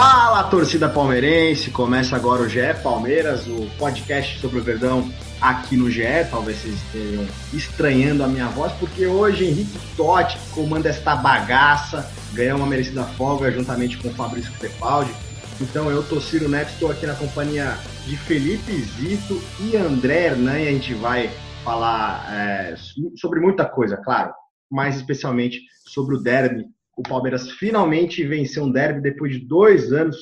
Fala, torcida palmeirense! Começa agora o GE Palmeiras, o podcast sobre o Verdão aqui no GE. Talvez vocês estejam estranhando a minha voz, porque hoje Henrique Totti comanda esta bagaça, ganhou uma merecida folga juntamente com o Fabrício Crepaldi. Então eu, Tociro Neto, estou aqui na companhia de Felipe Zito e André Hernan e a gente vai falar é, sobre muita coisa, claro, mais especialmente sobre o derby o Palmeiras finalmente venceu um derby depois de dois anos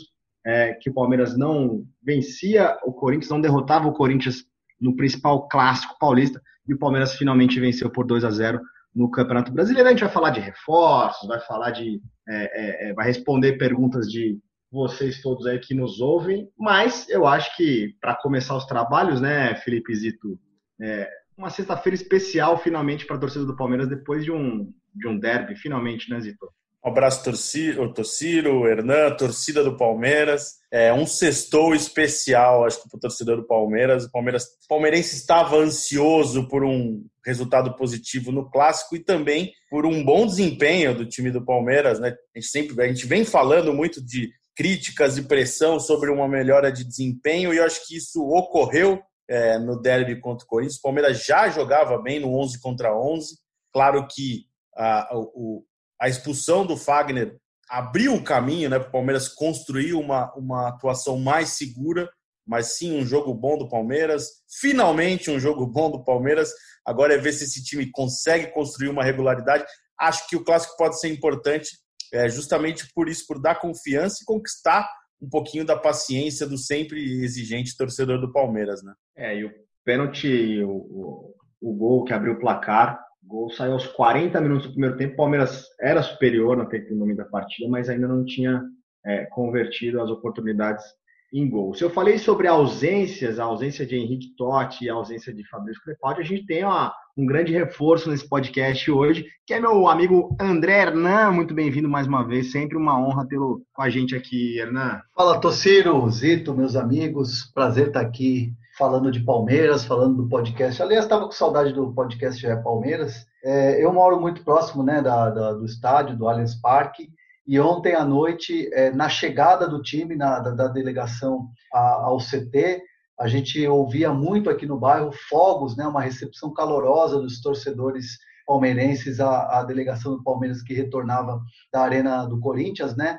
é, que o Palmeiras não vencia o Corinthians, não derrotava o Corinthians no principal clássico paulista, e o Palmeiras finalmente venceu por 2 a 0 no Campeonato Brasileiro. A gente vai falar de reforços, vai falar de. É, é, vai responder perguntas de vocês todos aí que nos ouvem, mas eu acho que para começar os trabalhos, né, Felipe Zito, é, uma sexta-feira especial finalmente para a torcida do Palmeiras depois de um, de um derby, finalmente, né, Zito? Um abraço, Torciro, Torciro Hernan, torcida do Palmeiras. É um sextou especial, acho que para o torcedor do Palmeiras. O Palmeiras, palmeirense estava ansioso por um resultado positivo no clássico e também por um bom desempenho do time do Palmeiras. Né? A gente sempre, a gente vem falando muito de críticas e pressão sobre uma melhora de desempenho e eu acho que isso ocorreu é, no derby contra o Corinthians. O Palmeiras já jogava bem no 11 contra 11. Claro que a, o, a expulsão do Fagner abriu o caminho né, para o Palmeiras construir uma, uma atuação mais segura, mas sim um jogo bom do Palmeiras. Finalmente um jogo bom do Palmeiras. Agora é ver se esse time consegue construir uma regularidade. Acho que o clássico pode ser importante, é, justamente por isso, por dar confiança e conquistar um pouquinho da paciência do sempre exigente torcedor do Palmeiras. Né? É, e o pênalti, o, o, o gol que abriu o placar, gol saiu aos 40 minutos do primeiro tempo. O Palmeiras era superior no tempo nome da partida, mas ainda não tinha é, convertido as oportunidades em gol. Se eu falei sobre ausências, a ausência de Henrique Totti e a ausência de Fabrício Crepaldi, a gente tem uma, um grande reforço nesse podcast hoje, que é meu amigo André Hernan. Muito bem-vindo mais uma vez, sempre uma honra tê-lo com a gente aqui, Hernan. Fala, Tociro, Zito, meus amigos, prazer estar aqui falando de Palmeiras, falando do podcast. Aliás, estava com saudade do podcast é Palmeiras. É, eu moro muito próximo né, da, da, do estádio, do Allianz Parque, e ontem à noite, é, na chegada do time, na, da, da delegação a, ao CT, a gente ouvia muito aqui no bairro fogos, né, uma recepção calorosa dos torcedores palmeirenses à, à delegação do Palmeiras que retornava da Arena do Corinthians, né,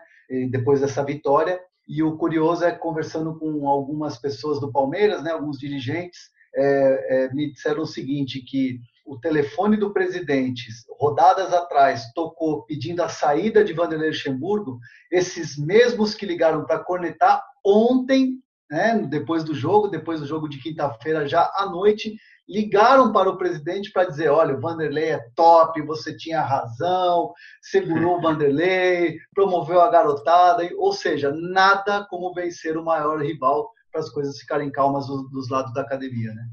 depois dessa vitória. E o curioso é conversando com algumas pessoas do Palmeiras, né, alguns dirigentes, é, é, me disseram o seguinte, que o telefone do presidente, rodadas atrás, tocou pedindo a saída de Vanderlei Luxemburgo, esses mesmos que ligaram para cornetar ontem, né, depois do jogo, depois do jogo de quinta-feira, já à noite, ligaram para o presidente para dizer: olha, o Vanderlei é top, você tinha razão, segurou o Vanderlei, promoveu a garotada, ou seja, nada como vencer o maior rival para as coisas ficarem calmas dos, dos lados da academia, né?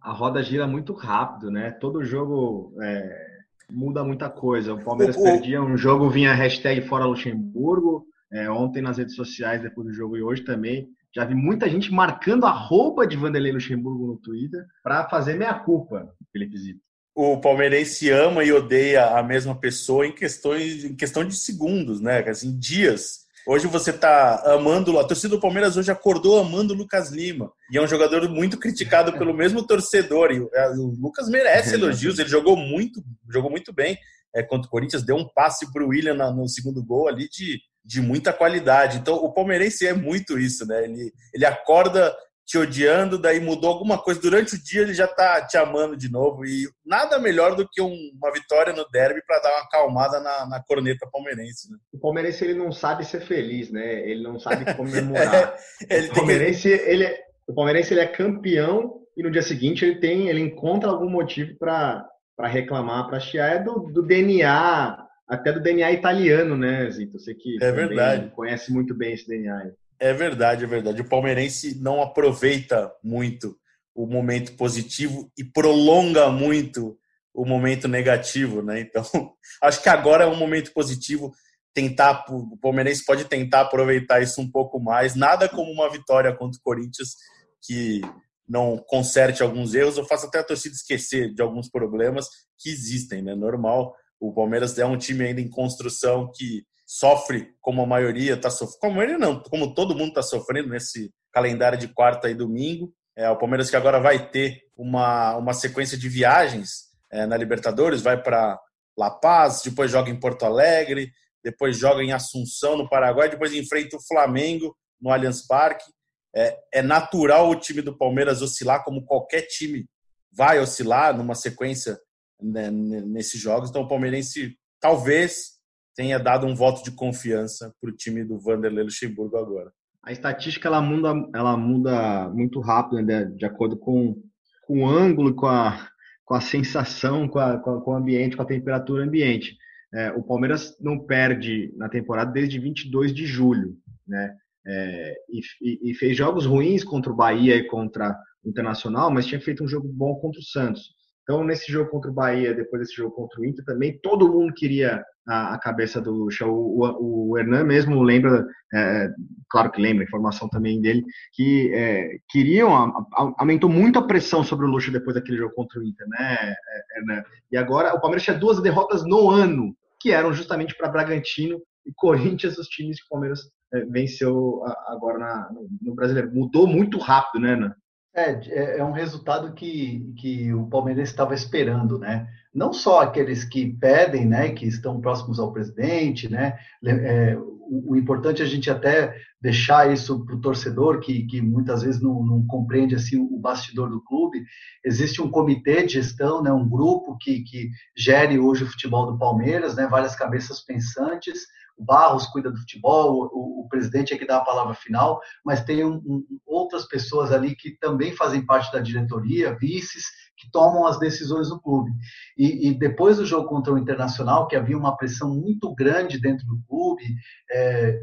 A roda gira muito rápido, né? Todo jogo é, muda muita coisa. O Palmeiras o, perdia um jogo, vinha hashtag fora Luxemburgo. É, ontem nas redes sociais, depois do jogo e hoje também, já vi muita gente marcando a roupa de Vanderlei Luxemburgo no Twitter para fazer meia culpa, Felipe Zito. O palmeirense ama e odeia a mesma pessoa em, questões, em questão de segundos, né? Assim, dias. Hoje você tá amando, a torcida do Palmeiras hoje acordou amando o Lucas Lima. E é um jogador muito criticado pelo mesmo torcedor. E o Lucas merece elogios, ele jogou muito, jogou muito bem é, contra o Corinthians, deu um passe para o William no segundo gol ali de, de muita qualidade. Então o palmeirense é muito isso, né? Ele, ele acorda te odiando, daí mudou alguma coisa durante o dia, ele já tá te amando de novo. E nada melhor do que um, uma vitória no derby para dar uma acalmada na, na corneta palmeirense. Né? O palmeirense ele não sabe ser feliz, né? Ele não sabe comemorar. é, o palmeirense que... ele é, o palmeirense ele é campeão e no dia seguinte ele tem ele encontra algum motivo para para reclamar, para chiar é do, do DNA até do DNA italiano, né, Zito? Você que é verdade. conhece muito bem esse DNA. É verdade, é verdade. O palmeirense não aproveita muito o momento positivo e prolonga muito o momento negativo, né? Então, acho que agora é um momento positivo. Tentar, o Palmeirense pode tentar aproveitar isso um pouco mais. Nada como uma vitória contra o Corinthians que não conserte alguns erros ou faça até a torcida esquecer de alguns problemas que existem, né? Normal. O Palmeiras é um time ainda em construção que sofre como a maioria está sofrendo. Como maioria não, como todo mundo está sofrendo nesse calendário de quarta e domingo. É, o Palmeiras que agora vai ter uma, uma sequência de viagens é, na Libertadores, vai para La Paz, depois joga em Porto Alegre, depois joga em Assunção, no Paraguai, depois enfrenta o Flamengo no Allianz Parque. É, é natural o time do Palmeiras oscilar, como qualquer time vai oscilar numa sequência né, nesses jogos. Então, o palmeirense talvez tenha dado um voto de confiança para o time do Vanderlei Luxemburgo agora. A estatística ela muda, ela muda muito rápido, né, de acordo com, com o ângulo, com a, com a sensação, com, a, com, o ambiente, com a temperatura ambiente. É, o Palmeiras não perde na temporada desde 22 de julho, né? É, e, e, fez jogos ruins contra o Bahia e contra o Internacional, mas tinha feito um jogo bom contra o Santos. Então, nesse jogo contra o Bahia, depois desse jogo contra o Inter, também todo mundo queria a, a cabeça do Lucha. O, o, o Hernan mesmo lembra, é, claro que lembra, informação também dele, que é, queriam, a, a, aumentou muito a pressão sobre o Lucha depois daquele jogo contra o Inter, né, Hernan? E agora o Palmeiras tinha duas derrotas no ano, que eram justamente para Bragantino e Corinthians, os times que o Palmeiras é, venceu agora na, no, no Brasileiro. Mudou muito rápido, né, Hernan? É, é, é um resultado que, que o Palmeiras estava esperando, né? Não só aqueles que pedem, né, que estão próximos ao presidente, né? É, o, o, importante é a gente até deixar isso para o torcedor que, que muitas vezes não, não, compreende assim o bastidor do clube. Existe um comitê de gestão, né, um grupo que, que gere hoje o futebol do Palmeiras, né? Várias cabeças pensantes Barros cuida do futebol, o, o, presidente é que dá a palavra final, mas tem um, um, outras pessoas ali que também fazem parte da diretoria, vices, que tomam as decisões do clube. E, e, depois do jogo contra o Internacional, que havia uma pressão muito grande dentro do clube, é,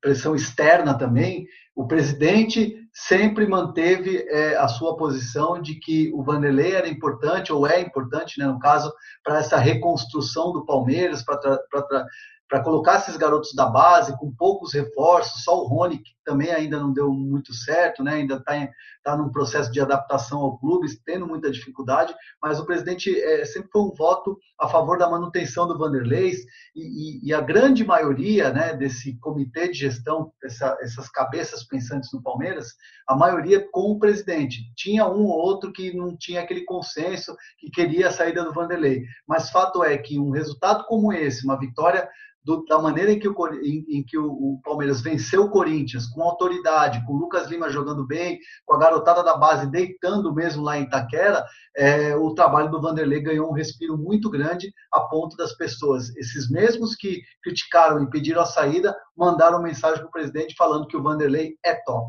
pressão externa também, o presidente sempre manteve é, a sua posição de que o Vanderlei era importante, ou é importante, né, no caso, para essa reconstrução do Palmeiras, para para colocar esses garotos da base com poucos reforços, só o Rony, que também ainda não deu muito certo, né? ainda está tá num processo de adaptação ao clube, tendo muita dificuldade, mas o presidente é, sempre foi um voto a favor da manutenção do Vanderlei e, e, e a grande maioria né, desse comitê de gestão, essa, essas cabeças pensantes no Palmeiras, a maioria com o presidente. Tinha um ou outro que não tinha aquele consenso, que queria a saída do Vanderlei, mas fato é que um resultado como esse, uma vitória do, da maneira em que, o, em, em que o, o, Palmeiras venceu o Corinthians, com autoridade, com o Lucas Lima jogando bem, com a garotada da base deitando mesmo lá em Itaquera, é, o trabalho do Vanderlei ganhou um respiro muito grande a ponto das pessoas, esses mesmos que criticaram e pediram a saída, mandaram mensagem para o presidente falando que o Vanderlei é top.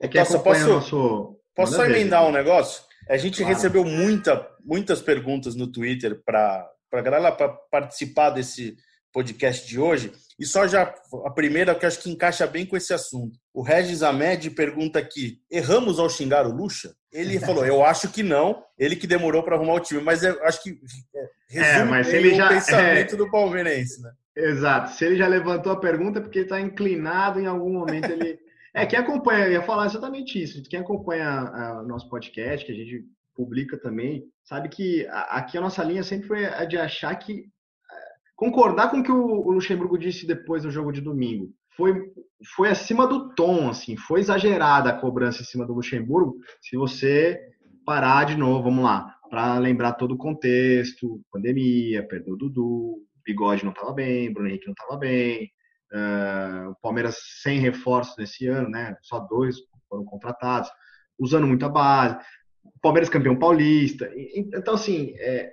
É que Nossa, posso, nosso... posso só emendar um negócio? A gente claro. recebeu muita, muitas perguntas no Twitter para a galera para participar desse, podcast de hoje. E só já a primeira que acho que encaixa bem com esse assunto. O Regis Ahmed pergunta aqui: erramos ao xingar o Lucha? Ele falou: eu acho que não. Ele que demorou para arrumar o time, mas eu acho que é, resume é, mas ele já, o pensamento é... do palmeirense, né? Exato. Se ele já levantou a pergunta, é porque ele está inclinado em algum momento ele. É, quem acompanha, eu ia falar exatamente isso. Quem acompanha o nosso podcast, que a gente publica também, sabe que aqui a nossa linha sempre foi a de achar que concordar com o que o Luxemburgo disse depois do jogo de domingo. Foi, foi acima do tom, assim, foi exagerada a cobrança em cima do Luxemburgo. Se você parar de novo, vamos lá, para lembrar todo o contexto, pandemia, perdeu o Dudu, Bigode não estava bem, Bruno Henrique não estava bem, uh, o Palmeiras sem reforços nesse ano, né? Só dois foram contratados, usando muita base. O Palmeiras campeão paulista. Então, assim, é,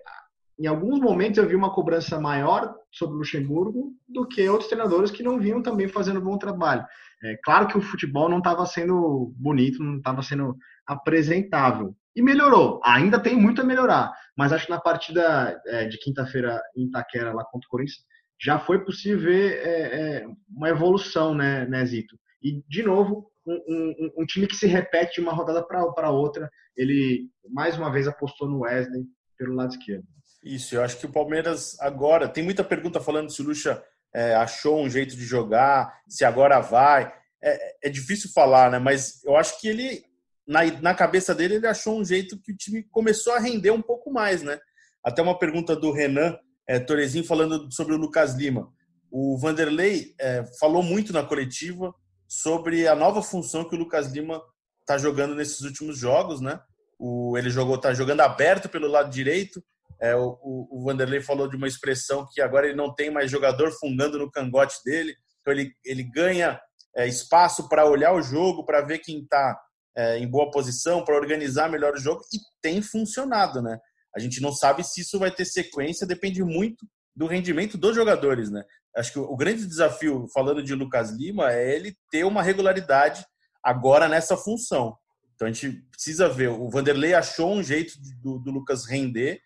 em alguns momentos eu vi uma cobrança maior sobre o Luxemburgo do que outros treinadores que não vinham também fazendo bom trabalho. É claro que o futebol não estava sendo bonito, não estava sendo apresentável. E melhorou. Ainda tem muito a melhorar. Mas acho que na partida é, de quinta-feira em Itaquera, lá contra o Corinthians, já foi possível ver é, é, uma evolução, né, né, Zito? E, de novo, um, um, um time que se repete de uma rodada para outra. Ele, mais uma vez, apostou no Wesley pelo lado esquerdo. Isso, eu acho que o Palmeiras agora. Tem muita pergunta falando se o Lucha é, achou um jeito de jogar, se agora vai. É, é, difícil falar, né? Mas eu acho que ele, na, na cabeça dele, ele achou um jeito que o time começou a render um pouco mais, né? Até uma pergunta do Renan é, falando sobre o Lucas Lima. O Vanderlei é, falou muito na coletiva sobre a nova função que o Lucas Lima está jogando nesses últimos jogos, né? O, ele jogou, está jogando aberto pelo lado direito. É, o, o, Vanderlei falou de uma expressão que agora ele não tem mais jogador fungando no cangote dele, então ele, ele ganha é, espaço para olhar o jogo, para ver quem está é, em boa posição, para organizar melhor o jogo e tem funcionado, né? A gente não sabe se isso vai ter sequência, depende muito do rendimento dos jogadores, né? Acho que o grande desafio, falando de Lucas Lima, é ele ter uma regularidade agora nessa função. Então a gente precisa ver. O Vanderlei achou um jeito do, do Lucas render.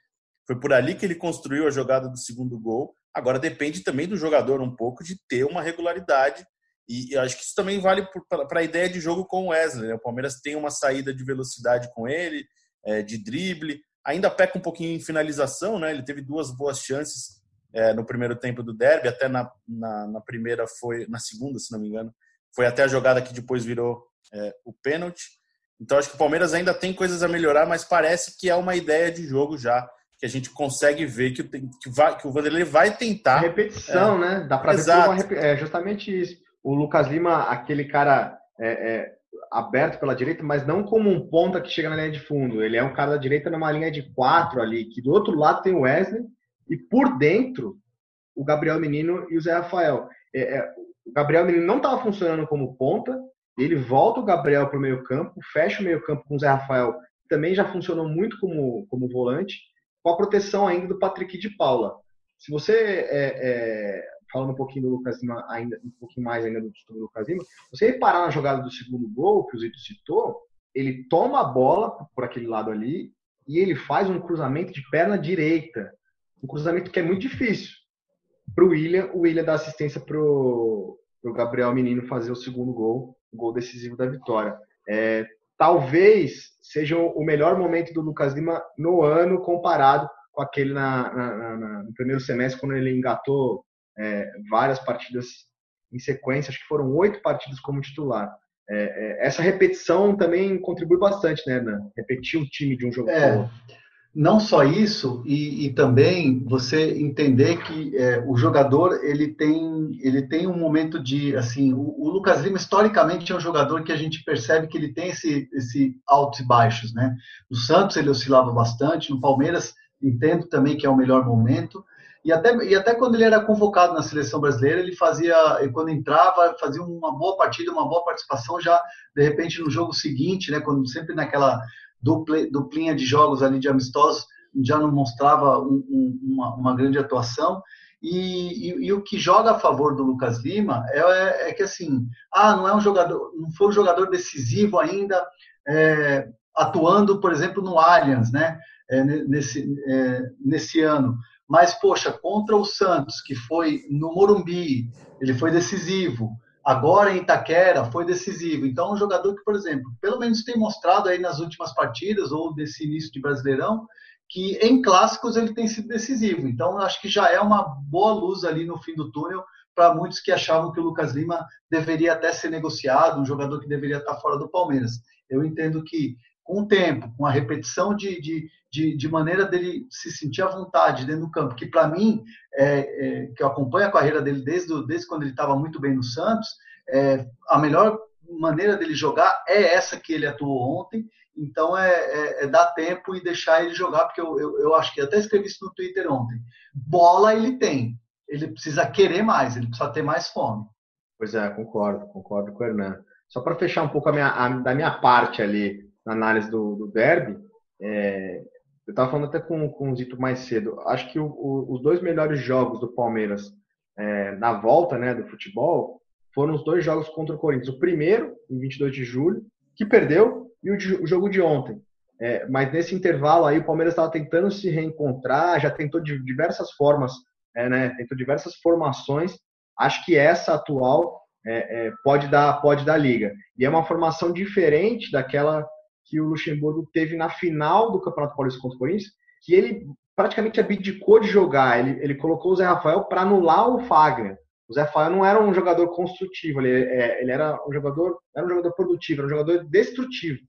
Foi por ali que ele construiu a jogada do segundo gol. Agora depende também do jogador um pouco de ter uma regularidade. E, acho que isso também vale para a ideia de jogo com o Wesley. Né? O Palmeiras tem uma saída de velocidade com ele, é, de drible. Ainda peca um pouquinho em finalização, né? Ele teve duas boas chances é, no primeiro tempo do derby, até na, na, na, primeira foi, na segunda, se não me engano, foi até a jogada que depois virou é, o pênalti. Então acho que o Palmeiras ainda tem coisas a melhorar, mas parece que é uma ideia de jogo já que a gente consegue ver que, que, vai, que o Vanderlei vai tentar. A repetição, é, né? Dá para ver uma, é justamente isso. O Lucas Lima, aquele cara é, é, aberto pela direita, mas não como um ponta que chega na linha de fundo. Ele é um cara da direita numa linha de quatro ali, que do outro lado tem o Wesley e por dentro o Gabriel Menino e o Zé Rafael. É, é, o Gabriel Menino não estava funcionando como ponta, ele volta o Gabriel para o meio campo, fecha o meio campo com o Zé Rafael, também já funcionou muito como, como volante, com a proteção ainda do Patrick de Paula. Se você, é, é, falando um pouquinho do Lucas Lima, ainda, um pouquinho mais ainda do, do Lucas Lima, você reparar na jogada do segundo gol, que o Zito citou, ele toma a bola por aquele lado ali e ele faz um cruzamento de perna direita um cruzamento que é muito difícil. Para o William, o William dá assistência para o Gabriel Menino fazer o segundo gol, o gol decisivo da vitória. É, talvez seja o melhor momento do Lucas Lima no ano comparado com aquele na, na, na, no primeiro semestre, quando ele engatou é, várias partidas em sequência, acho que foram oito partidas como titular. É, é essa repetição também contribui bastante, né, Ana? Repetir um time de um jogo é, não só isso e, e também você entender que é, o jogador ele tem ele tem um momento de assim o, o, Lucas Lima historicamente é um jogador que a gente percebe que ele tem esse esse altos e baixos né? No Santos ele oscilava bastante no Palmeiras entendo também que é o melhor momento. E até, e até quando ele era convocado na seleção brasileira, ele fazia, quando entrava, fazia uma boa partida, uma boa participação, já de repente no jogo seguinte, né, quando sempre naquela dupla, duplinha de jogos ali de amistosos, já não mostrava um, um, uma, uma, grande atuação. E, e, e, o que joga a favor do Lucas Lima é, é, é, que assim, ah, não é um jogador, não foi um jogador decisivo ainda, é, atuando, por exemplo, no Allianz, né? É, nesse, é, nesse ano. Mas, poxa, contra o Santos, que foi no Morumbi, ele foi decisivo agora em Itaquera foi decisivo. Então, um jogador que, por exemplo, pelo menos tem mostrado aí nas últimas partidas ou desse início de Brasileirão que em clássicos ele tem sido decisivo. Então, acho que já é uma boa luz ali no fim do túnel para muitos que achavam que o Lucas Lima deveria até ser negociado, um jogador que deveria estar fora do Palmeiras. Eu entendo que com o tempo, com a repetição de, de, de, de, maneira dele se sentir à vontade dentro do campo, que para mim, é, é, que eu acompanho a carreira dele desde, desde quando ele estava muito bem no Santos, é, a melhor maneira dele jogar é essa que ele atuou ontem, então é, é, é dar tempo e deixar ele jogar, porque eu, eu, eu, acho que até escrevi isso no Twitter ontem. Bola ele tem, ele precisa querer mais, ele precisa ter mais fome. Pois é, concordo, concordo com o Hernan. Só para fechar um pouco a minha, a, da minha parte ali, na análise do, do derby, é, eu estava falando até com, com o Zito mais cedo. Acho que o, o, os dois melhores jogos do Palmeiras é, na volta né, do futebol foram os dois jogos contra o Corinthians. O primeiro, em 22 de julho, que perdeu, e o, o jogo de ontem. É, mas nesse intervalo aí, o Palmeiras estava tentando se reencontrar, já tentou de diversas formas, é, né, tentou diversas formações. Acho que essa atual é, é, pode dar pode dar liga. E é uma formação diferente daquela que o Luxemburgo teve na final do Campeonato Paulista contra o Corinthians, que ele praticamente abdicou de jogar. Ele, ele colocou o Zé Rafael para anular o Fagner. O Zé Rafael não era um jogador construtivo, ele, é, ele era um jogador era um jogador produtivo, era um jogador destrutivo.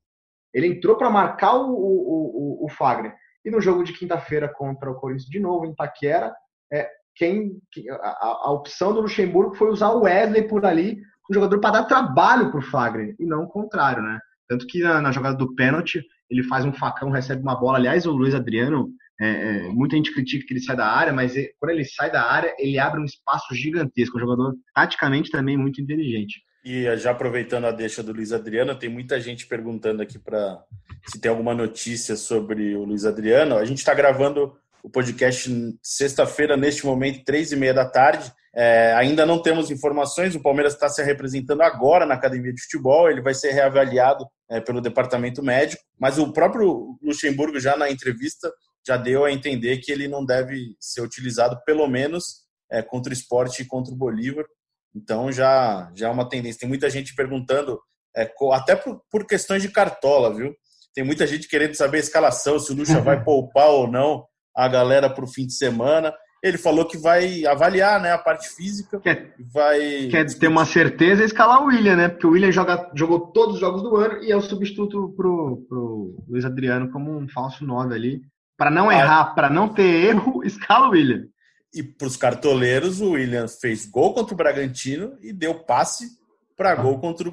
Ele entrou para marcar o, o, o, o, Fagner. E no jogo de quinta-feira contra o Corinthians, de novo, em Taquera, é, quem, a, a, opção do Luxemburgo foi usar o Wesley por ali, um jogador para dar trabalho para o Fagner, e não o contrário, né? Tanto que na, na, jogada do pênalti, ele faz um facão, recebe uma bola. Aliás, o Luiz Adriano, é, é, muita gente critica que ele sai da área, mas ele, quando ele sai da área, ele abre um espaço gigantesco. Um jogador taticamente também muito inteligente. E já aproveitando a deixa do Luiz Adriano, tem muita gente perguntando aqui para se tem alguma notícia sobre o Luiz Adriano. A gente está gravando o podcast sexta-feira, neste momento, três e meia da tarde. É, ainda não temos informações. O Palmeiras está se representando agora na academia de futebol. Ele vai ser reavaliado é, pelo departamento médico. Mas o próprio Luxemburgo, já na entrevista, já deu a entender que ele não deve ser utilizado, pelo menos é, contra o esporte e contra o Bolívar. Então já, já é uma tendência. Tem muita gente perguntando, é, até por, por questões de cartola, viu? Tem muita gente querendo saber a escalação, se o Lucha vai poupar ou não a galera para o fim de semana. Ele falou que vai avaliar né, a parte física. Quer, vai quer ter uma certeza e escalar o William, né? Porque o William joga, jogou todos os jogos do ano e é o substituto pro, pro Luiz Adriano como um falso 9 ali. Para não ah. errar, para não ter erro, escala o William. E para os cartoleiros, o William fez gol contra o Bragantino e deu passe para ah. gol contra o,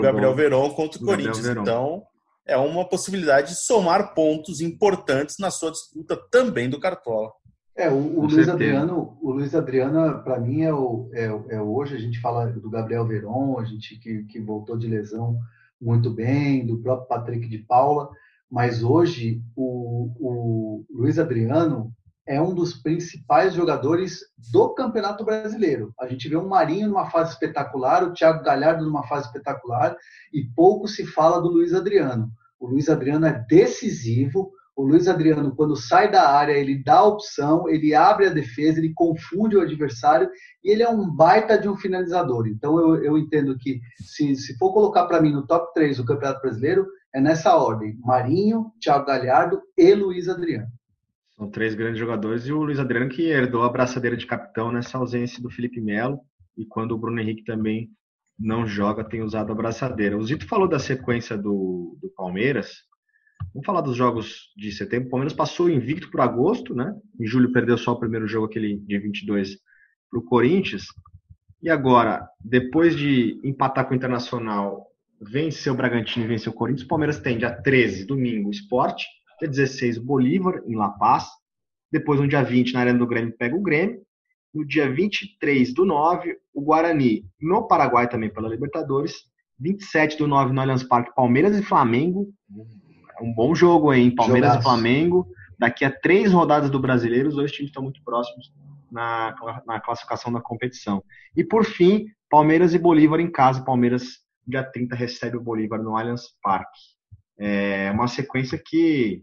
Gabriel Verón contra o Corinthians. Então, é uma possibilidade de somar pontos importantes na sua disputa também do Cartola. É, o, o Luiz Adriano, o Luiz Adriano, para mim, é, o, é, é, hoje a gente fala do Gabriel Veron, a gente que, que voltou de lesão muito bem, do próprio Patrick de Paula, mas hoje o, o Luiz Adriano é um dos principais jogadores do Campeonato Brasileiro. A gente vê um Marinho numa fase espetacular, o Thiago Galhardo numa fase espetacular e pouco se fala do Luiz Adriano. O Luiz Adriano é decisivo. O Luiz Adriano, quando sai da área, ele dá a opção, ele abre a defesa, ele confunde o adversário e ele é um baita de um finalizador. Então eu, eu entendo que se, se for colocar para mim no top 3 do Campeonato Brasileiro, é nessa ordem: Marinho, Thiago Galhardo e Luiz Adriano. São três grandes jogadores e o Luiz Adriano que herdou a braçadeira de capitão nessa ausência do Felipe Melo e quando o Bruno Henrique também não joga, tem usado a braçadeira. O Zito falou da sequência do, do Palmeiras. Vamos falar dos jogos de setembro. O Palmeiras passou invicto por agosto, né? Em julho perdeu só o primeiro jogo, aquele de 22, para o Corinthians. E agora, depois de empatar com o Internacional, venceu o Bragantino e venceu o Corinthians, o Palmeiras tem dia 13, domingo, esporte Dia 16, Bolívar, em La Paz. Depois, no dia 20, na Arena do Grêmio, pega o Grêmio. No dia 23 do 9, o Guarani, no Paraguai também pela Libertadores. 27 do 9, no Allianz Parque, Palmeiras e Flamengo. É um bom jogo, hein? Palmeiras Jogaço. e Flamengo. Daqui a três rodadas do Brasileiro, os dois times estão muito próximos na, na classificação da competição. E por fim, Palmeiras e Bolívar em casa. Palmeiras, dia 30, recebe o Bolívar no Allianz Parque. É uma sequência que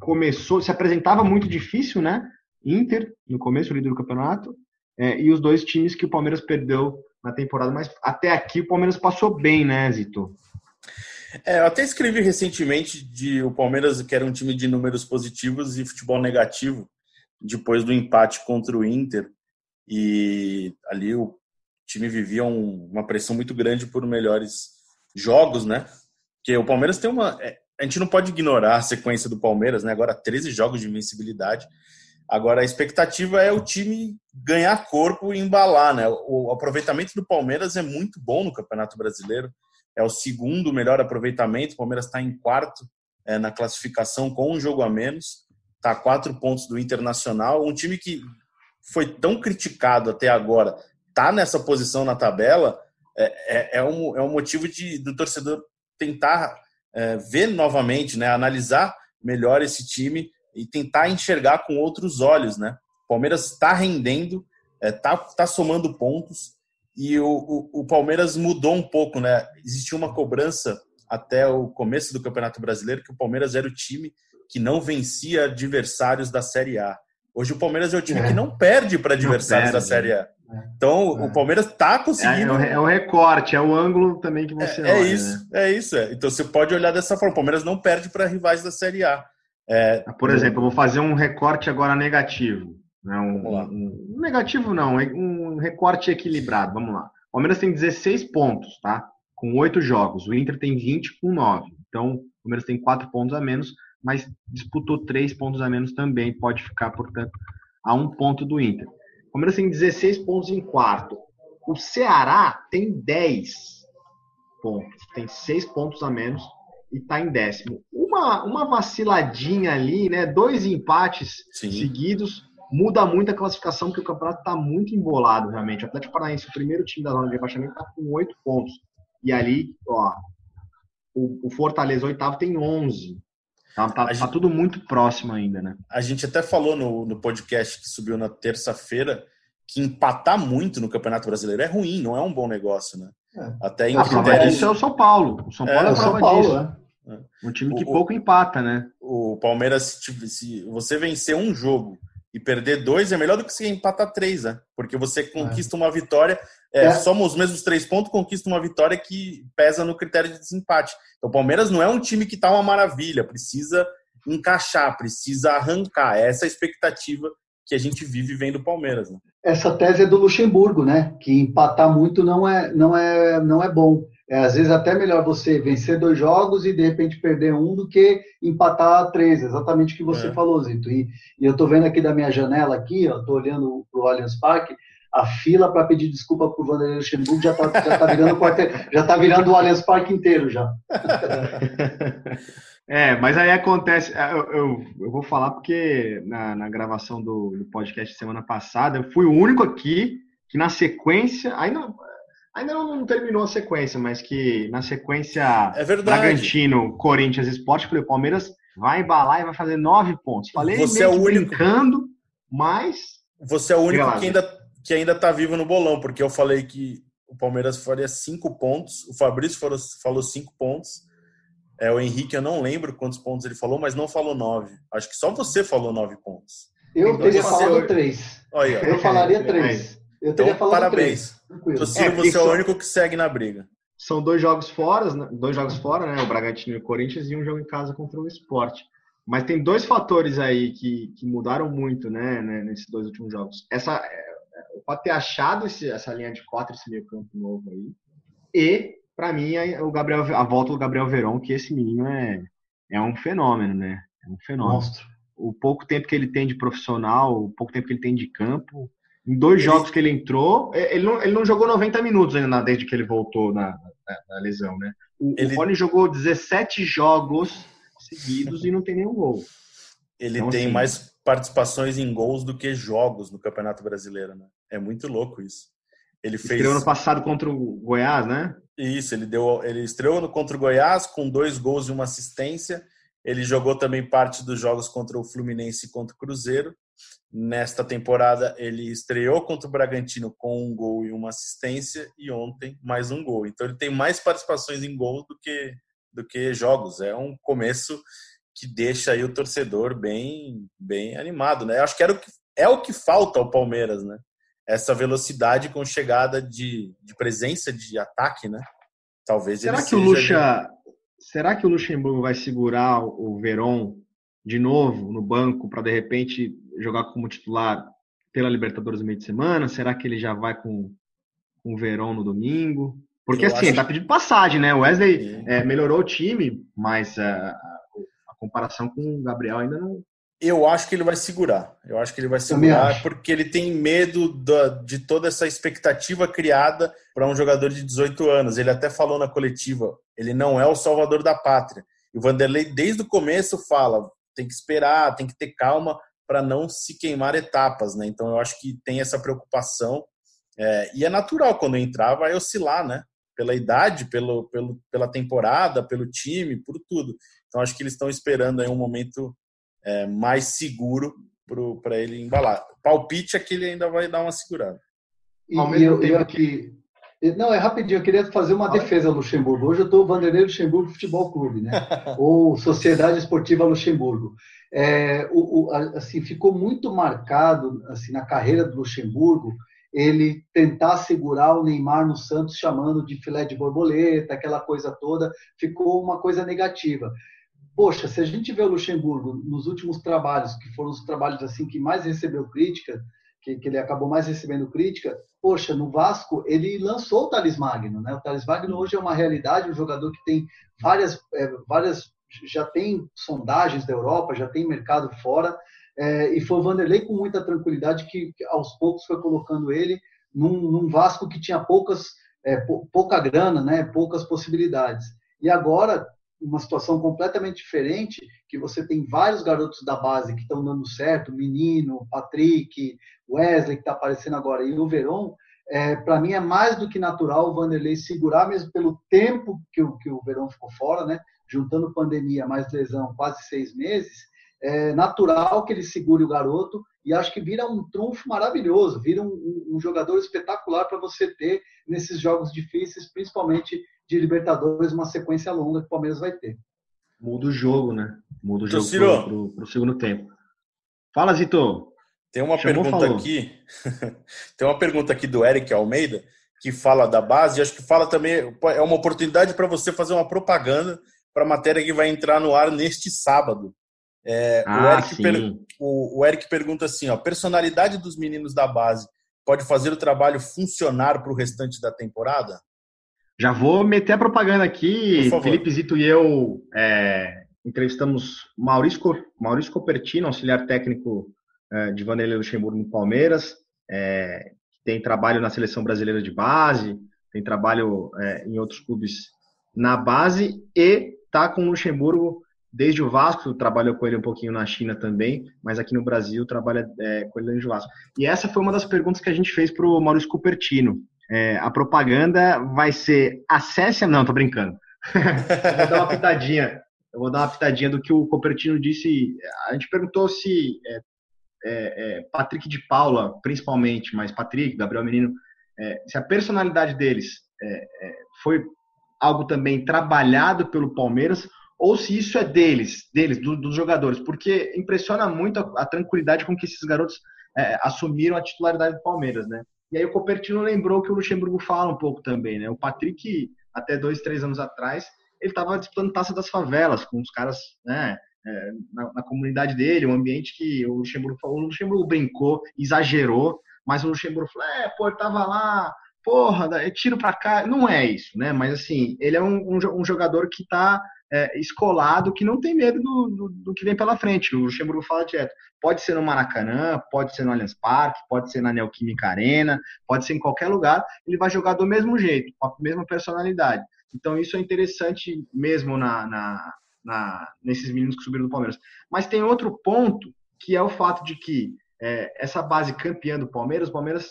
começou, se apresentava muito difícil, né? Inter, no começo, líder do campeonato, é, e os dois times que o Palmeiras perdeu na temporada, mas até aqui o Palmeiras passou bem, né, Zito? É, eu até escrevi recentemente de o Palmeiras, que era um time de números positivos e futebol negativo, depois do empate contra o Inter. E ali o time vivia um, uma pressão muito grande por melhores jogos, né? Porque o Palmeiras tem uma. É, a gente não pode ignorar a sequência do Palmeiras, né? Agora 13 jogos de invencibilidade. Agora a expectativa é o time ganhar corpo e embalar, né? O aproveitamento do Palmeiras é muito bom no Campeonato Brasileiro. É o segundo melhor aproveitamento. O Palmeiras está em quarto é, na classificação com um jogo a menos. Está a quatro pontos do Internacional. Um time que foi tão criticado até agora, está nessa posição na tabela, é, é, é, um, é um motivo de, do torcedor tentar é, ver novamente, né, analisar melhor esse time e tentar enxergar com outros olhos, né? O Palmeiras está rendendo, está é, tá somando pontos e o, o, o, Palmeiras mudou um pouco, né? Existia uma cobrança até o começo do Campeonato Brasileiro que o Palmeiras era o time que não vencia adversários da Série A. Hoje o Palmeiras é o time é. que não perde para adversários da Série A. É. Então, é. o Palmeiras está conseguindo. É, é, o recorte, é o ângulo também que você é, olha. É isso, né? é isso. Então, você pode olhar dessa forma. O Palmeiras não perde para rivais da Série A. Por exemplo, eu vou fazer um recorte agora negativo. Né? Um, um, um, negativo não, um recorte equilibrado. Vamos lá. O Palmeiras tem 16 pontos, tá? Com oito jogos. O Inter tem 20 com 9. Então, o Palmeiras tem quatro pontos a menos mas disputou três pontos a menos também, pode ficar, portanto, a um ponto do Inter. O Palmeiras tem 16 pontos em quarto. O Ceará tem 10 pontos, tem seis pontos a menos e está em décimo. Uma, uma vaciladinha ali, né? Dois empates Sim. seguidos muda muito a classificação, porque o campeonato está muito embolado, realmente. O Atlético Paranaense, o primeiro time da zona de rebaixamento, está com oito pontos. E ali, ó, o, o Fortaleza, oitavo, tem 11. Tá, tá, tá gente, tudo muito próximo ainda, né? A gente até falou no, no podcast que subiu na terça-feira que empatar muito no Campeonato Brasileiro é ruim, não é um bom negócio, né? É. Até em ah, critérios... Isso é o São Paulo. O São Paulo é, é o São Paulo, disso. É. Um time que o, pouco empata, né? O Palmeiras, se, se você vencer um jogo e perder dois, é melhor do que você empatar três, né? Porque você conquista é. uma vitória é, é. somos os mesmos três pontos, conquista uma vitória que pesa no critério de desempate. Então, o Palmeiras não é um time que está uma maravilha, precisa encaixar, precisa arrancar. Essa é a expectativa que a gente vive vendo o Palmeiras. Né? Essa tese é do Luxemburgo, né? Que empatar muito não é, não é, não é bom. É, às vezes até melhor você vencer dois jogos e de repente perder um do que empatar três, exatamente o que você é. falou, Zito. E, e eu estou vendo aqui da minha janela aqui, estou olhando para o Allianz Parque, a fila para pedir desculpa para o Vanderlei Luxemburgo já está já tá virando já tá virando o Allianz Parque inteiro já. É, mas aí acontece, é, eu, eu, eu vou falar porque na, na gravação do, do, podcast semana passada eu fui o único aqui que na sequência, ainda, ainda não, não terminou a sequência, mas que na sequência é Bragantino, Corinthians Esporte, falei, o Palmeiras vai embalar e vai fazer nove pontos. Falei Você é o único brincando, mas você é o único que ainda que ainda está vivo no bolão, porque eu falei que o Palmeiras faria cinco pontos, o Fabrício falou, falou cinco pontos, é, o Henrique eu não lembro quantos pontos ele falou, mas não falou nove. Acho que só você falou nove pontos. Eu então, teria falado três. Olha, eu falaria três. Eu teria então, falado parabéns. três. É, você é o único que segue na briga. São dois jogos fora, né? dois jogos fora, né? O Bragantino e o Corinthians e um jogo em casa contra o Sport. Mas tem dois fatores aí que, que mudaram muito, né, né, nesses dois últimos jogos. Essa pode ter achado esse, essa linha de quatro, esse meio campo novo aí. E, para mim, o Gabriel, a volta do Gabriel Verón, que esse menino é, é um fenômeno, né? É um fenômeno. Monstro. O pouco tempo que ele tem de profissional, o pouco tempo que ele tem de campo, em dois jogos que ele entrou, é, ele não, ele não jogou 90 minutos ainda desde que ele voltou na, na, na lesão, né? O, ele... o Rony jogou 17 jogos seguidos e não tem nenhum gol. Ele então, tem assim, mais participações em gols do que jogos no Campeonato Brasileiro, né? É muito louco isso. Ele fez. Estreou no passado contra o Goiás, né? Isso, ele deu, ele estreou contra o Goiás com dois gols e uma assistência. Ele jogou também parte dos jogos contra o Fluminense e contra o Cruzeiro. Nesta temporada, ele estreou contra o Bragantino com um gol e uma assistência, e ontem mais um gol. Então, ele tem mais participações em gols do que, do que jogos. É um começo que deixa aí o torcedor bem, bem animado, né? Acho que, era o que é o que falta ao Palmeiras, né? essa velocidade com chegada de, de presença de ataque, né? Talvez será que o Lucha, será que o Luxemburgo vai segurar o Verón de novo no banco para de repente jogar como titular pela Libertadores no meio de semana? Será que ele já vai com, com o Verón no domingo? Porque Eu assim, acho... tá pedindo passagem, né? O Wesley é, melhorou o time, mas uh, a comparação com o Gabriel ainda não, eu acho que ele vai segurar. Eu acho que ele vai segurar porque ele tem medo da, de toda essa expectativa criada para um jogador de 18 anos. Ele até falou na coletiva, ele não é o salvador da pátria. E o Vanderlei, desde o começo, fala: tem que esperar, tem que ter calma para não se queimar etapas. Né? Então, eu acho que tem essa preocupação. É, e é natural, quando entrar, vai oscilar, né? Pela idade, pelo, pelo, pela temporada, pelo time, por tudo. Então, acho que eles estão esperando aí um momento é, mais seguro para ele embalar. Palpite é que ele ainda vai dar uma segurada. E, Ao mesmo eu, tempo eu aqui, Não, é rapidinho, eu queria fazer uma defesa ao Luxemburgo. Hoje eu estou Vanderlei Luxemburgo Futebol Clube, né? Ou Sociedade Esportiva Luxemburgo. É, o, o, assim, ficou muito marcado assim, na carreira do Luxemburgo ele tentar segurar o Neymar no Santos chamando de filé de borboleta, aquela coisa toda, ficou uma coisa negativa. Poxa, se a gente vê o Luxemburgo nos últimos trabalhos, que foram os trabalhos assim que mais recebeu crítica, que, que, ele acabou mais recebendo crítica, poxa, no Vasco ele lançou o Thales Magno, né? O Thales Magno hoje é uma realidade, um jogador que tem várias, é, várias já tem sondagens da Europa, já tem mercado fora, é, e foi o Vanderlei com muita tranquilidade que, que aos poucos foi colocando ele num, num Vasco que tinha poucas, é, pouca grana, né? Poucas possibilidades. E agora uma situação completamente diferente, que você tem vários garotos da base que estão dando certo, Menino, Patrick, Wesley, que está aparecendo agora, e o Verón, é, para mim é mais do que natural o Vanderlei segurar, mesmo pelo tempo que o, que o Verón ficou fora, né? juntando pandemia mais lesão, quase seis meses, é natural que ele segure o garoto e acho que vira um trunfo maravilhoso, vira um, um jogador espetacular para você ter nesses jogos difíceis, principalmente de Libertadores, uma sequência longa que o Palmeiras vai ter. Muda o jogo, né? Muda o jogo para o segundo tempo. Fala, Zito. Tem uma Chamou, pergunta falou. aqui. Tem uma pergunta aqui do Eric Almeida que fala da base. Acho que fala também é uma oportunidade para você fazer uma propaganda para a matéria que vai entrar no ar neste sábado. É, ah, o, Eric per, o, o, Eric pergunta assim: ó, a personalidade dos meninos da base pode fazer o trabalho funcionar para o restante da temporada? Já vou meter a propaganda aqui. Felipe Zito e eu é, entrevistamos Maurício, Maurício Copertino, auxiliar técnico é, de Vanderlei Luxemburgo no Palmeiras, é, tem trabalho na seleção brasileira de base, tem trabalho é, em outros clubes na base e tá com o Luxemburgo desde o Vasco, trabalhou com ele um pouquinho na China também, mas aqui no Brasil trabalha é, com ele desde o Vasco. E essa foi uma das perguntas que a gente fez para o Maurício Cupertino. É, a propaganda vai ser acesse. Não, tô brincando. vou dar uma pitadinha. Eu vou dar uma pitadinha do que o Copertino disse. A gente perguntou se é, é, é Patrick de Paula, principalmente, mas Patrick, Gabriel Menino, é, se a personalidade deles é, foi algo também trabalhado pelo Palmeiras ou se isso é deles, deles, do, dos jogadores, porque impressiona muito a, a, tranquilidade com que esses garotos assumiram a titularidade do Palmeiras, né? E aí o Copertino lembrou que o Luxemburgo fala um pouco também, né? O Patrick, até dois, três anos atrás, ele estava disputando taça das favelas com os caras, né? É, na, na, comunidade dele, um ambiente que o Luxemburgo falou, o Luxemburgo brincou, exagerou, mas o Luxemburgo falou, é, pô, ele tava lá, porra, tiro para cá, não é isso, né? Mas assim, ele é um, um, jogador que está é, escolado que não tem medo do, do, do, que vem pela frente. O Luxemburgo fala direto. Pode ser no Maracanã, pode ser no Allianz Parque, pode ser na Neoquímica Arena, pode ser em qualquer lugar. Ele vai jogar do mesmo jeito, com a mesma personalidade. Então isso é interessante mesmo na, na, na nesses meninos que subiram do Palmeiras. Mas tem outro ponto que é o fato de que é, essa base campeã do Palmeiras, o Palmeiras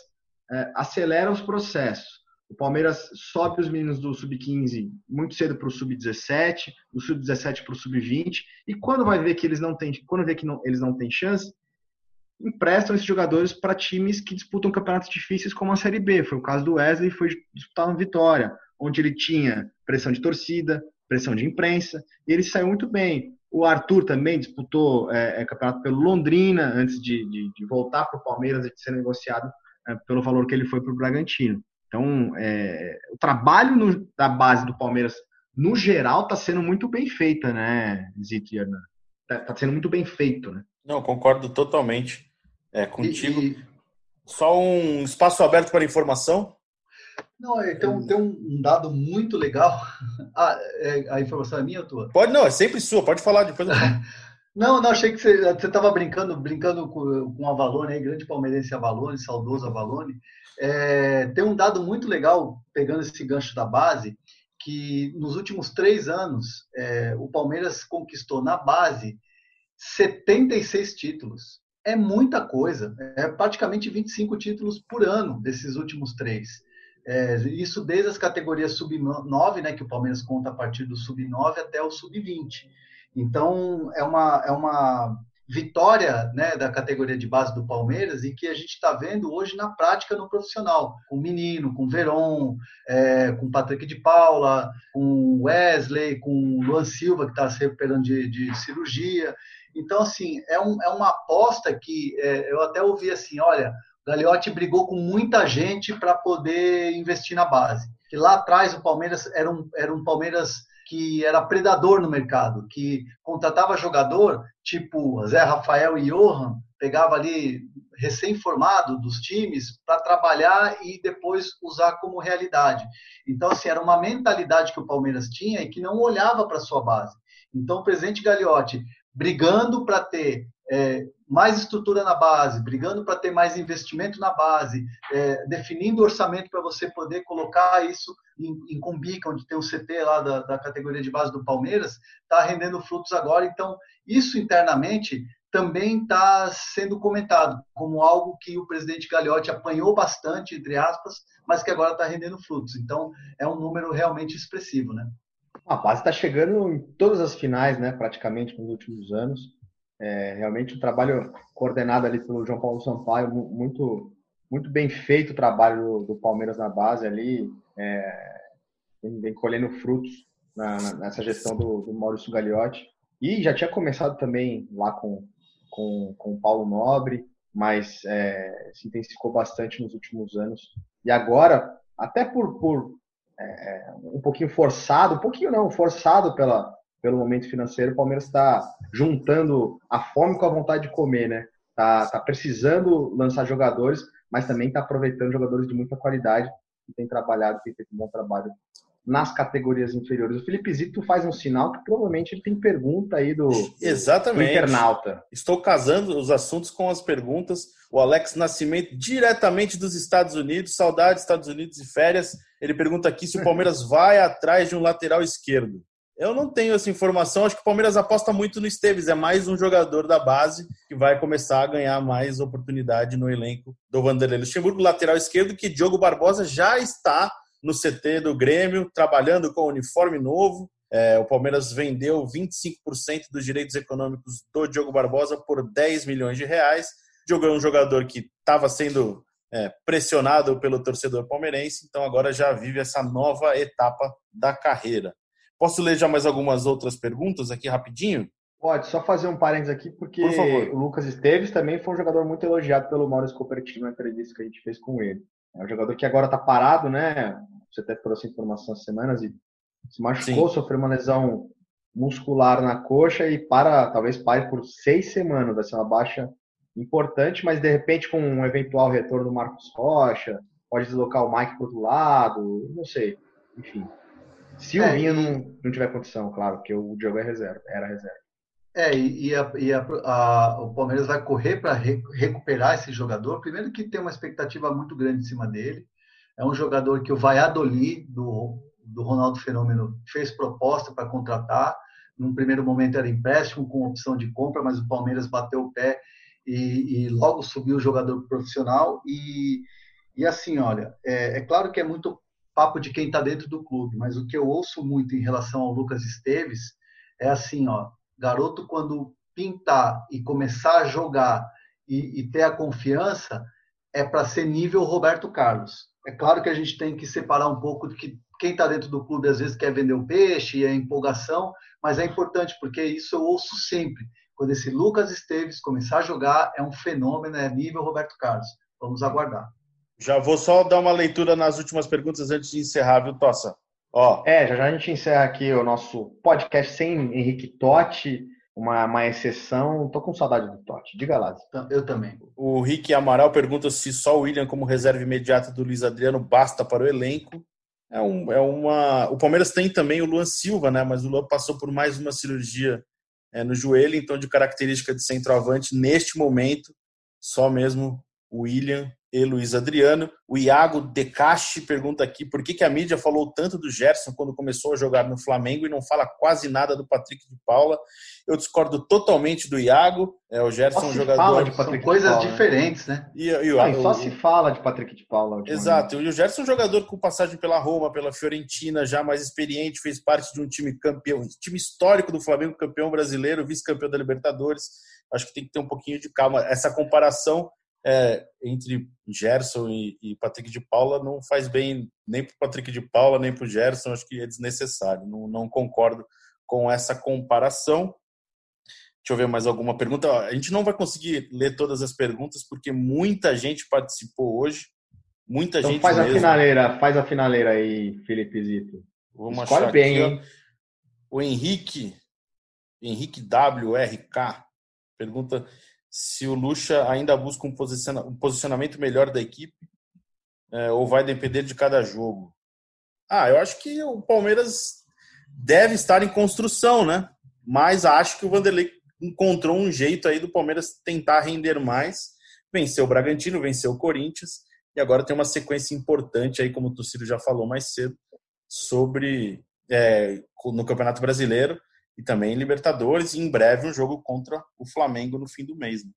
é, acelera os processos. O Palmeiras sobe os meninos do sub-15 muito cedo para o sub-17, do sub-17 para o sub-20, e quando vai ver que eles não têm, quando vê que não, eles não têm chance, emprestam esses jogadores para times que disputam campeonatos difíceis como a Série B. Foi o caso do Wesley, foi disputar uma Vitória, onde ele tinha pressão de torcida, pressão de imprensa, e ele saiu muito bem. O Arthur também disputou é, é, campeonato pelo Londrina antes de, de, de voltar para o Palmeiras e de ser negociado é, pelo valor que ele foi para o Bragantino. Então, é, o trabalho no, da base do Palmeiras, no geral, está sendo muito bem feita, né, Zito e Está tá sendo muito bem feito, né? Não, concordo totalmente é, contigo. E, e... Só um espaço aberto para informação. Não, é, tem, um, tem um dado muito legal. Ah, é, a informação é minha ou tua? Pode, não, é sempre sua, pode falar depois. não, não, achei que você estava brincando, brincando com, com o Avalone, aí, grande palmeirense Avalone, saudoso Avalone. É, tem um dado muito legal, pegando esse gancho da base, que nos últimos três anos é, o Palmeiras conquistou na base 76 títulos. É muita coisa, é praticamente 25 títulos por ano desses últimos três. É, isso desde as categorias sub-9, né, que o Palmeiras conta a partir do sub-9 até o sub-20. Então, é uma, é uma vitória né, da categoria de base do Palmeiras e que a gente está vendo hoje na prática no profissional, com o Menino, com o Veron, é, com o Patrick de Paula, com o Wesley, com o Luan Silva, que está se recuperando de, de, cirurgia. Então, assim, é, um, é uma aposta que é, eu até ouvi assim, olha, Gagliotti brigou com muita gente para poder investir na base. Que lá atrás o Palmeiras era um, era um Palmeiras que era predador no mercado, que contratava jogador tipo Zé Rafael e Johan, pegava ali recém-formado dos times para trabalhar e depois usar como realidade. Então, assim, era uma mentalidade que o Palmeiras tinha e que não olhava para sua base. Então, o presidente Gagliotti, brigando para ter é, mais estrutura na base, brigando para ter mais investimento na base, é, definindo orçamento para você poder colocar isso em, em Cumbica, onde tem o CT lá da, da categoria de base do Palmeiras, está rendendo frutos agora. Então, isso internamente também está sendo comentado como algo que o presidente Gagliotti apanhou bastante, entre aspas, mas que agora está rendendo frutos. Então, é um número realmente expressivo, né? A base está chegando em todas as finais, né, praticamente, nos últimos anos. É, realmente um trabalho coordenado ali pelo João Paulo Sampaio, muito, muito bem feito o trabalho do, Palmeiras na base ali, é, vem colhendo frutos na, nessa gestão do, do Maurício Gagliotti. E já tinha começado também lá com, com, com o Paulo Nobre, mas é, se intensificou bastante nos últimos anos. E agora, até por, por é, um pouquinho forçado, um pouquinho não, forçado pela, pelo momento financeiro, o Palmeiras está juntando a fome com a vontade de comer, né? Tá, tá precisando lançar jogadores, mas também está aproveitando jogadores de muita qualidade que tem trabalhado, tem feito um bom trabalho nas categorias inferiores. O Felipe Zito faz um sinal que provavelmente ele tem pergunta aí do, Exatamente. do internauta. Estou casando os assuntos com as perguntas. O Alex Nascimento, diretamente dos Estados Unidos, saudades Estados Unidos e férias. Ele pergunta aqui se o Palmeiras vai atrás de um lateral esquerdo. Eu não tenho essa informação. Acho que o Palmeiras aposta muito no Esteves. É mais um jogador da base que vai começar a ganhar mais oportunidade no elenco do Vanderlei Luxemburgo. Lateral esquerdo, que Diogo Barbosa já está no CT do Grêmio, trabalhando com uniforme novo. É, o Palmeiras vendeu 25% dos direitos econômicos do Diogo Barbosa por 10 milhões de reais. Diogo é um jogador que estava sendo é, pressionado pelo torcedor palmeirense, então agora já vive essa nova etapa da carreira. Posso ler já mais algumas outras perguntas aqui rapidinho? Pode, só fazer um parênteses aqui, porque Por o Lucas Esteves também foi um jogador muito elogiado pelo Maurício Copertino na entrevista que a gente fez com ele. É um jogador que agora está parado, né? Você até trouxe informação há semanas e se machucou, Sim. sofreu uma lesão muscular na coxa e para, talvez pare por seis semanas. Vai ser uma baixa importante, mas de repente com um eventual retorno do Marcos Rocha, pode deslocar o Mike para outro lado, não sei. Enfim, se é, o Vinha não, não tiver condição, claro, porque o Diogo é reserva, era reserva. É, e, a, e a, a, o Palmeiras vai correr para re, recuperar esse jogador. Primeiro que tem uma expectativa muito grande em cima dele. É um jogador que o Valladolid, do, do Ronaldo Fenômeno, fez proposta para contratar. Num primeiro momento era empréstimo com opção de compra, mas o Palmeiras bateu o pé e, e logo subiu o jogador profissional. E, e assim, olha, é, é claro que é muito papo de quem está dentro do clube, mas o que eu ouço muito em relação ao Lucas Esteves é assim, ó, garoto quando pintar e começar a jogar e, e ter a confiança é para ser nível Roberto Carlos. É claro que a gente tem que separar um pouco de que quem está dentro do clube às vezes quer vender o peixe, é empolgação, mas é importante porque isso eu ouço sempre. Quando esse Lucas Esteves começar a jogar, é um fenômeno, é nível Roberto Carlos. Vamos aguardar. Já vou só dar uma leitura nas últimas perguntas antes de encerrar, viu, Tossa? Ó. É, já, já a gente encerra aqui o nosso podcast sem Henrique Totti, uma, uma exceção. Tô com saudade do Totti. Diga lá. Eu também. O Rick Amaral pergunta se só o William, como reserva imediata do Luiz Adriano, basta para o elenco. É, um, é uma. O Palmeiras tem também o Luan Silva, né? Mas o Luan passou por mais uma cirurgia é, no joelho, então de característica de centroavante neste momento, só mesmo o William e Luiz Adriano. O Iago Decache pergunta aqui por que, que a mídia falou tanto do Gerson quando começou a jogar no Flamengo e não fala quase nada do Patrick de Paula. Eu discordo totalmente do Iago. É, o Gerson é um jogador. de Patrick São coisas Paula, né? diferentes, né? E, e o, só o, se fala de Patrick de Paula. Exato. E o Gerson é um jogador com passagem pela Roma, pela Fiorentina, já mais experiente, fez parte de um time campeão, time histórico do Flamengo, campeão brasileiro, vice-campeão da Libertadores. acho que tem que ter um pouquinho de calma. Essa comparação é, entre Gerson e, e, Patrick de Paula não faz bem nem para Patrick de Paula, nem para o Gerson, acho que é desnecessário. Não, não concordo com essa comparação. Deixa eu ver mais alguma pergunta. A gente não vai conseguir ler todas as perguntas porque muita gente participou hoje. Muita então gente faz mesmo. a finaleira, faz a finaleira aí, Felipe Zito. Vamos Escolhe bem, aqui, hein? O Henrique, Henrique WRK, pergunta se o Lucha ainda busca um, posiciona, um posicionamento melhor da equipe é, ou vai depender de cada jogo. Ah, eu acho que o Palmeiras deve estar em construção, né? Mas acho que o Vanderlei encontrou um jeito aí do Palmeiras tentar render mais. Venceu o Bragantino, venceu o Corinthians e agora tem uma sequência importante aí, como o Tucílio já falou mais cedo, sobre é, no Campeonato Brasileiro e também Libertadores e em breve um jogo contra o Flamengo no fim do mês. Né?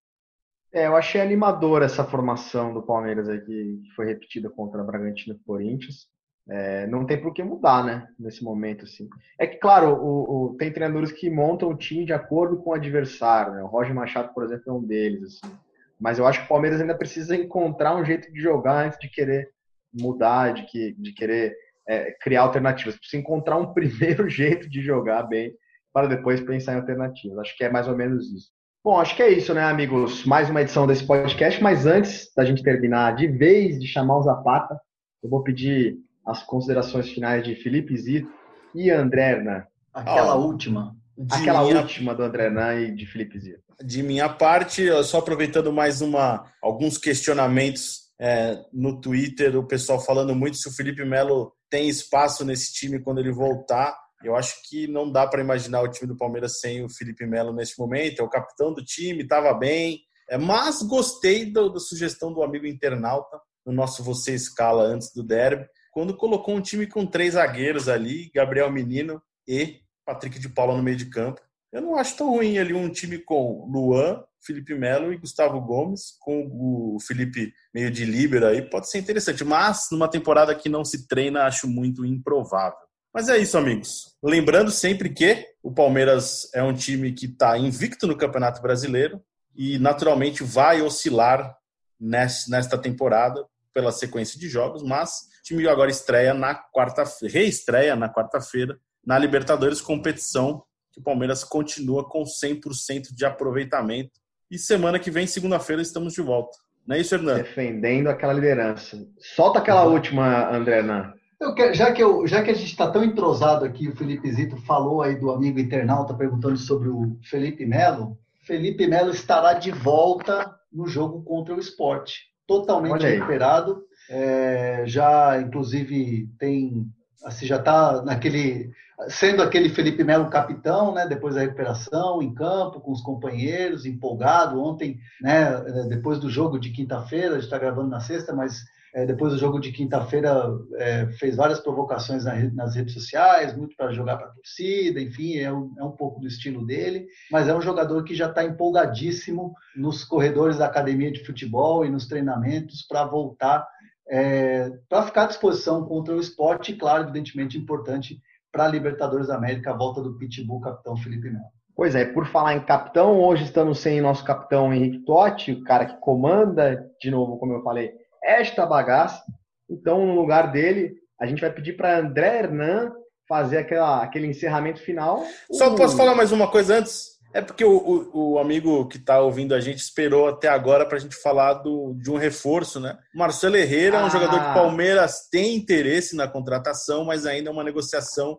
É, eu achei animador essa formação do Palmeiras aí que foi repetida contra Bragantino e Corinthians. É, não tem por que mudar, né? Nesse momento, assim. É que, claro, o, o, tem treinadores que montam o time de acordo com o adversário, né? O Roger Machado, por exemplo, é um deles, assim. Mas eu acho que o Palmeiras ainda precisa encontrar um jeito de jogar antes de querer mudar, de, que, de querer é, criar alternativas. Precisa encontrar um primeiro jeito de jogar bem para depois pensar em alternativas. Acho que é mais ou menos isso. Bom, acho que é isso, né, amigos? Mais uma edição desse podcast, mas antes da gente terminar de vez de chamar o Zapata, eu vou pedir as considerações finais de Felipe Zito e André Hernan. Aquela oh, última. Aquela minha... última do André Hernan e de Felipe Zito. De minha parte, só aproveitando mais uma, alguns questionamentos é, no Twitter, o pessoal falando muito se o Felipe Melo tem espaço nesse time quando ele voltar. Eu acho que não dá para imaginar o time do Palmeiras sem o Felipe Melo nesse momento. É o capitão do time, estava bem. É, mas gostei do, da sugestão do amigo internauta no nosso Você Escala antes do derby quando colocou um time com três zagueiros ali, Gabriel Menino e Patrick de Paula no meio de campo. Eu não acho tão ruim ali um time com Luan, Felipe Melo e Gustavo Gomes, com o Felipe meio de líbero aí, pode ser interessante. Mas numa temporada que não se treina, acho muito improvável. Mas é isso, amigos. Lembrando sempre que o Palmeiras é um time que está invicto no Campeonato Brasileiro e naturalmente vai oscilar nesta temporada pela sequência de jogos, mas time agora estreia na quarta-feira, reestreia na quarta-feira na Libertadores competição que o Palmeiras continua com 100% de aproveitamento. E semana que vem, segunda-feira, estamos de volta. Não é isso, Hernando? Defendendo aquela liderança. Solta aquela uhum. última, André Nan. Quero, já, que eu, já que a gente está tão entrosado aqui, o Felipe Zito falou aí do amigo internauta perguntando sobre o Felipe Melo. Felipe Melo estará de volta no jogo contra o esporte. Totalmente recuperado é, já inclusive tem assim já está naquele sendo aquele Felipe Melo capitão, né, depois da recuperação em campo com os companheiros, empolgado ontem, né, depois do jogo de quinta-feira, a gente está gravando na sexta, mas é, depois do jogo de quinta-feira, é, fez várias provocações nas redes sociais, muito para jogar para a torcida, enfim, é um, é um, pouco do estilo dele. Mas é um jogador que já está empolgadíssimo nos corredores da academia de futebol e nos treinamentos para voltar, é, para ficar à disposição contra o esporte, e, claro, evidentemente importante para a Libertadores da América, a volta do Pitbull, capitão Felipe Melo. Pois é, por falar em capitão, hoje estamos sem nosso capitão Henrique Totti, o cara que comanda, de novo, como eu falei, esta bagaça. Então, no lugar dele, a gente vai pedir para André Hernan fazer aquela, aquele encerramento final. Só posso falar mais uma coisa antes? É porque o, o, o amigo que está ouvindo a gente esperou até agora para a gente falar do, de um reforço, né? Marcelo Herrera ah. é um jogador que o ah. Palmeiras tem interesse na contratação, mas ainda é uma negociação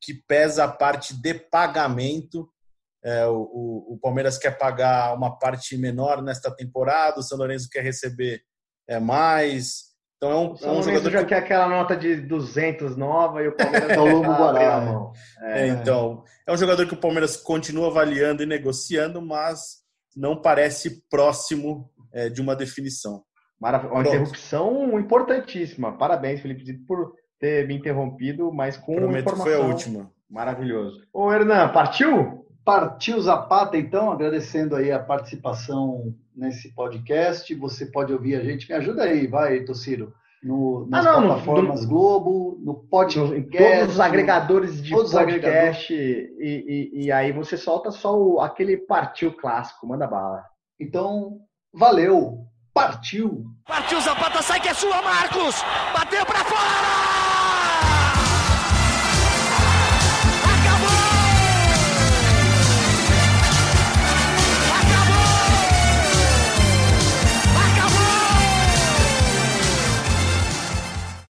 que pesa a parte de pagamento. É, o, o, Palmeiras quer pagar uma parte menor nesta temporada, o São Lourenço quer receber é mais. Então é um, é um jogador já que... quer aquela nota de 200 nova e o Palmeiras é o Lobo Guará. mão. É. é. então, é um jogador que o Palmeiras continua avaliando e negociando, mas não parece próximo é, de uma definição. Maravilha. Uma interrupção importantíssima. Parabéns, Felipe, por ter me interrompido, mas com Prometo informação. foi a última. Maravilhoso. Ô, Hernan, partiu? Partiu Zapata, então, agradecendo aí a participação nesse podcast. Você pode ouvir a gente. Me ajuda aí, vai, Tociro. no, nas ah, não, plataformas no, Globo, no podcast. em todos os agregadores de podcast. Agregadores. E, e, e, aí você solta só o, aquele partiu clássico, manda bala. Então, valeu! Partiu! Partiu, Zapata, sai que é sua, Marcos! Bateu pra fora!